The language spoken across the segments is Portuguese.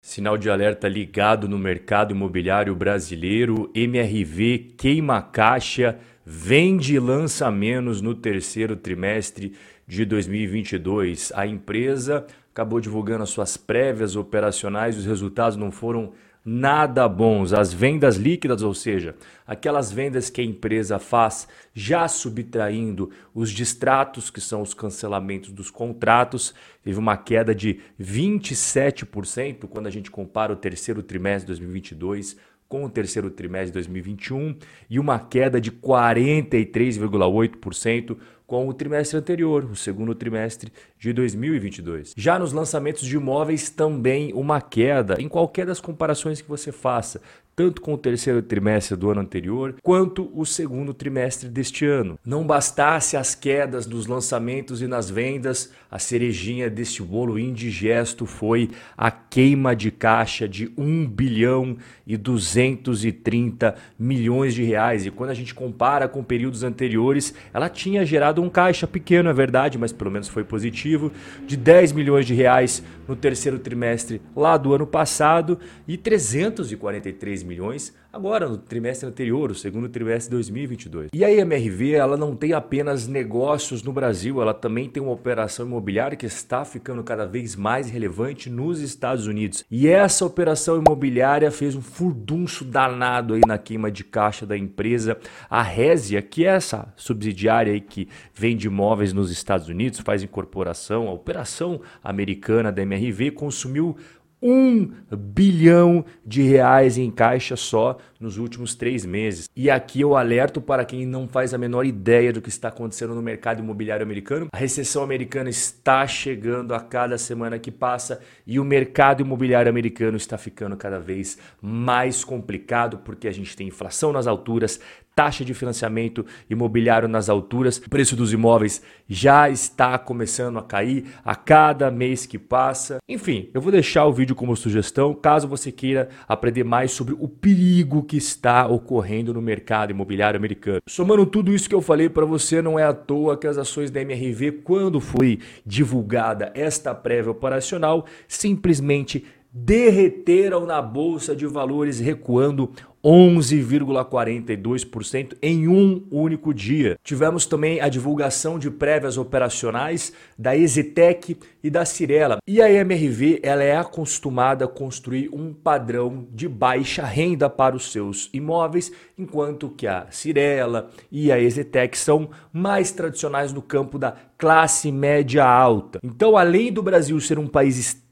Sinal de alerta ligado no mercado imobiliário brasileiro. MRV queima caixa, vende lança menos no terceiro trimestre de 2022. A empresa acabou divulgando as suas prévias operacionais, os resultados não foram nada bons. As vendas líquidas, ou seja, aquelas vendas que a empresa faz já subtraindo os distratos, que são os cancelamentos dos contratos, teve uma queda de 27% quando a gente compara o terceiro trimestre de 2022 com o terceiro trimestre de 2021 e uma queda de 43,8% com o trimestre anterior, o segundo trimestre de 2022. Já nos lançamentos de imóveis, também uma queda em qualquer das comparações que você faça, tanto com o terceiro trimestre do ano anterior, quanto o segundo trimestre deste ano. Não bastasse as quedas nos lançamentos e nas vendas, a cerejinha deste bolo indigesto foi a queima de caixa de 1 bilhão e 230 milhões de reais. E quando a gente compara com períodos anteriores, ela tinha gerado um caixa pequeno, é verdade, mas pelo menos foi positivo, de 10 milhões de reais no terceiro trimestre lá do ano passado e 343 milhões agora no trimestre anterior, o segundo trimestre de 2022. E a MRV, ela não tem apenas negócios no Brasil, ela também tem uma operação imobiliária que está ficando cada vez mais relevante nos Estados Unidos. E essa operação imobiliária fez um furdunço danado aí na queima de caixa da empresa. A Resia, que é essa subsidiária aí que vende imóveis nos Estados Unidos, faz incorporação, a operação americana da MRV consumiu um bilhão de reais em caixa só nos últimos três meses. E aqui eu alerto para quem não faz a menor ideia do que está acontecendo no mercado imobiliário americano. A recessão americana está chegando a cada semana que passa e o mercado imobiliário americano está ficando cada vez mais complicado porque a gente tem inflação nas alturas, taxa de financiamento imobiliário nas alturas, o preço dos imóveis já está começando a cair a cada mês que passa. Enfim, eu vou deixar o vídeo como sugestão caso você queira aprender mais sobre o perigo que está ocorrendo no mercado imobiliário americano. Somando tudo isso que eu falei para você, não é à toa que as ações da MRV, quando foi divulgada esta prévia operacional, simplesmente derreteram na bolsa de valores, recuando 11,42% em um único dia. Tivemos também a divulgação de prévias operacionais da Exitec e da Cirela. E a MRV ela é acostumada a construir um padrão de baixa renda para os seus imóveis, enquanto que a Cirela e a Exitec são mais tradicionais no campo da classe média alta. Então, além do Brasil ser um país extremamente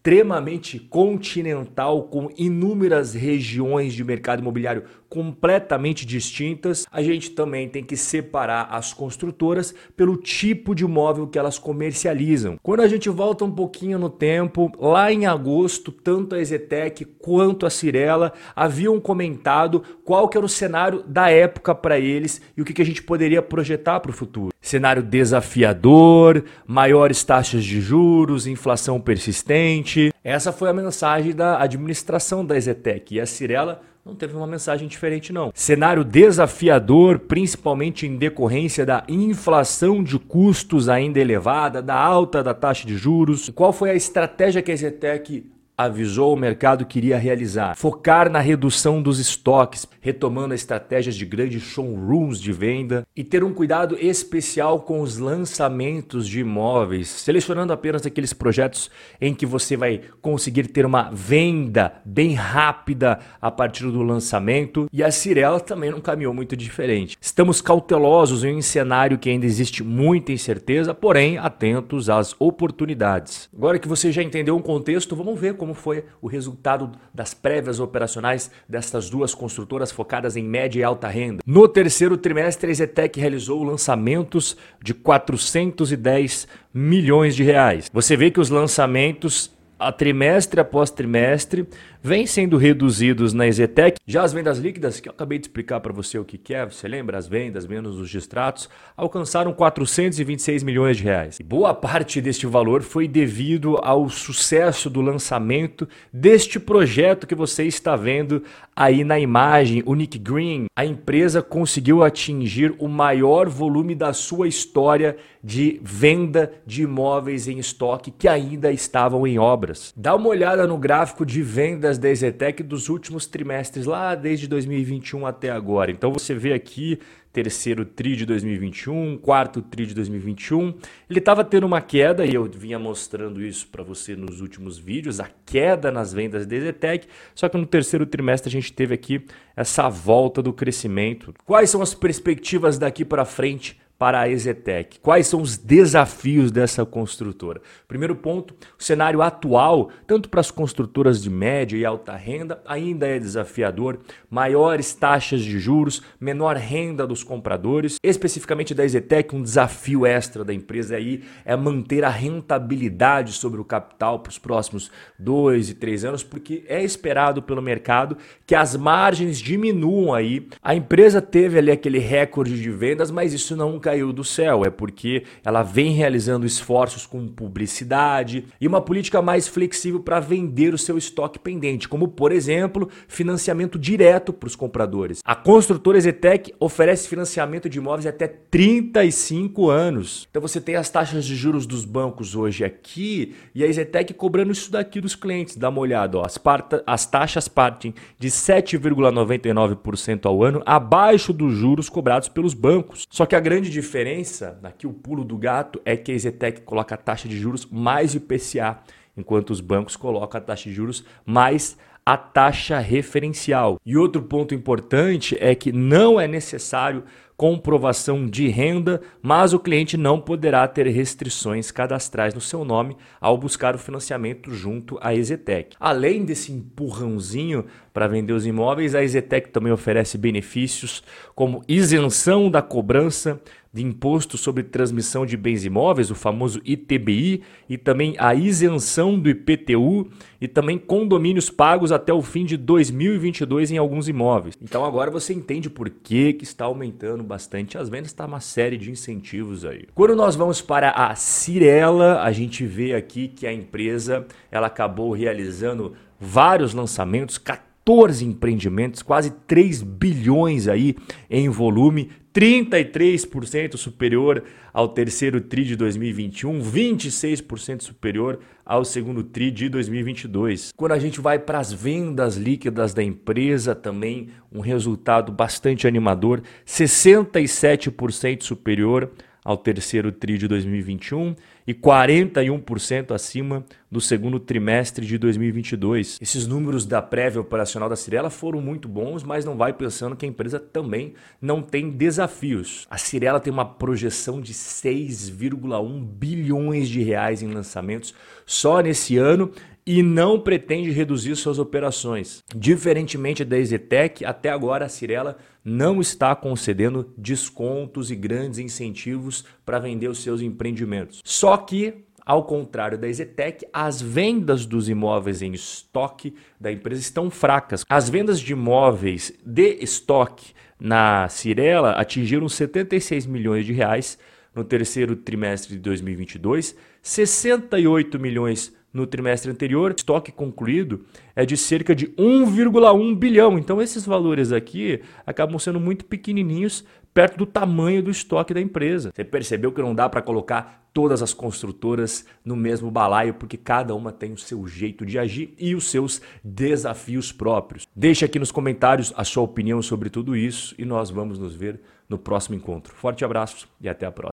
continental, com inúmeras regiões de mercado imobiliário completamente distintas, a gente também tem que separar as construtoras pelo tipo de imóvel que elas comercializam. Quando a gente volta um pouquinho no tempo, lá em agosto, tanto a Ezetec quanto a Cirela haviam comentado qual que era o cenário da época para eles e o que, que a gente poderia projetar para o futuro. Cenário desafiador, maiores taxas de juros, inflação persistente. Essa foi a mensagem da administração da Ezetec e a Cirela não teve uma mensagem diferente, não. Cenário desafiador, principalmente em decorrência da inflação de custos ainda elevada, da alta da taxa de juros. Qual foi a estratégia que a Zetec avisou o mercado que iria realizar. Focar na redução dos estoques, retomando estratégias de grandes showrooms de venda e ter um cuidado especial com os lançamentos de imóveis, selecionando apenas aqueles projetos em que você vai conseguir ter uma venda bem rápida a partir do lançamento. E a Cirela também não caminhou muito diferente. Estamos cautelosos em um cenário que ainda existe muita incerteza, porém atentos às oportunidades. Agora que você já entendeu o contexto, vamos ver como como foi o resultado das prévias operacionais destas duas construtoras focadas em média e alta renda. No terceiro trimestre, a Zetec realizou lançamentos de 410 milhões de reais. Você vê que os lançamentos a trimestre após trimestre vêm sendo reduzidos na Exetec. Já as vendas líquidas, que eu acabei de explicar para você o que, que é, você lembra? As vendas menos os distratos, alcançaram 426 milhões de reais. E boa parte deste valor foi devido ao sucesso do lançamento deste projeto que você está vendo aí na imagem, o Nick Green. A empresa conseguiu atingir o maior volume da sua história de venda de imóveis em estoque que ainda estavam em obra. Obras. Dá uma olhada no gráfico de vendas da Ezetec dos últimos trimestres, lá desde 2021 até agora. Então você vê aqui terceiro TRI de 2021, quarto TRI de 2021. Ele estava tendo uma queda, e eu vinha mostrando isso para você nos últimos vídeos, a queda nas vendas da Ezetec, só que no terceiro trimestre a gente teve aqui essa volta do crescimento. Quais são as perspectivas daqui para frente para a Ezetec. Quais são os desafios dessa construtora? Primeiro ponto, o cenário atual, tanto para as construtoras de média e alta renda, ainda é desafiador. Maiores taxas de juros, menor renda dos compradores. Especificamente da Ezetec, um desafio extra da empresa aí é manter a rentabilidade sobre o capital para os próximos dois e três anos, porque é esperado pelo mercado que as margens diminuam aí. A empresa teve ali aquele recorde de vendas, mas isso não caiu do céu, é porque ela vem realizando esforços com publicidade e uma política mais flexível para vender o seu estoque pendente, como por exemplo, financiamento direto para os compradores. A construtora Zetec oferece financiamento de imóveis até 35 anos. Então você tem as taxas de juros dos bancos hoje aqui e a Zetec cobrando isso daqui dos clientes. Dá uma olhada, ó. As, parta, as taxas partem de 7,99% ao ano, abaixo dos juros cobrados pelos bancos. Só que a grande diferença, aqui o pulo do gato, é que a Ezetec coloca a taxa de juros mais IPCA, enquanto os bancos colocam a taxa de juros mais a taxa referencial. E outro ponto importante é que não é necessário comprovação de renda, mas o cliente não poderá ter restrições cadastrais no seu nome ao buscar o financiamento junto à Ezetec. Além desse empurrãozinho para vender os imóveis, a Ezetec também oferece benefícios como isenção da cobrança de imposto sobre transmissão de bens imóveis, o famoso ITBI, e também a isenção do IPTU e também condomínios pagos até o fim de 2022 em alguns imóveis. Então agora você entende por que, que está aumentando bastante as vendas, está uma série de incentivos aí. Quando nós vamos para a Cirela, a gente vê aqui que a empresa ela acabou realizando vários lançamentos, 14 empreendimentos, quase 3 bilhões aí em volume, 33% superior ao terceiro TRI de 2021, 26% superior ao segundo TRI de 2022. Quando a gente vai para as vendas líquidas da empresa, também um resultado bastante animador, 67% superior ao terceiro TRI de 2021 e 41% acima do segundo trimestre de 2022. Esses números da prévia operacional da Cirela foram muito bons, mas não vai pensando que a empresa também não tem desafios. A Cirela tem uma projeção de 6,1 bilhões de reais em lançamentos só nesse ano e não pretende reduzir suas operações. Diferentemente da Ezetec, até agora a Cirela não está concedendo descontos e grandes incentivos para vender os seus empreendimentos. Só que ao contrário da Ezetec, as vendas dos imóveis em estoque da empresa estão fracas. As vendas de imóveis de estoque na Cirela atingiram 76 milhões de reais no terceiro trimestre de 2022, 68 milhões no trimestre anterior. Estoque concluído é de cerca de 1,1 bilhão. Então esses valores aqui acabam sendo muito pequenininhos perto do tamanho do estoque da empresa. Você percebeu que não dá para colocar todas as construtoras no mesmo balaio, porque cada uma tem o seu jeito de agir e os seus desafios próprios. Deixe aqui nos comentários a sua opinião sobre tudo isso e nós vamos nos ver no próximo encontro. Forte abraço e até a próxima.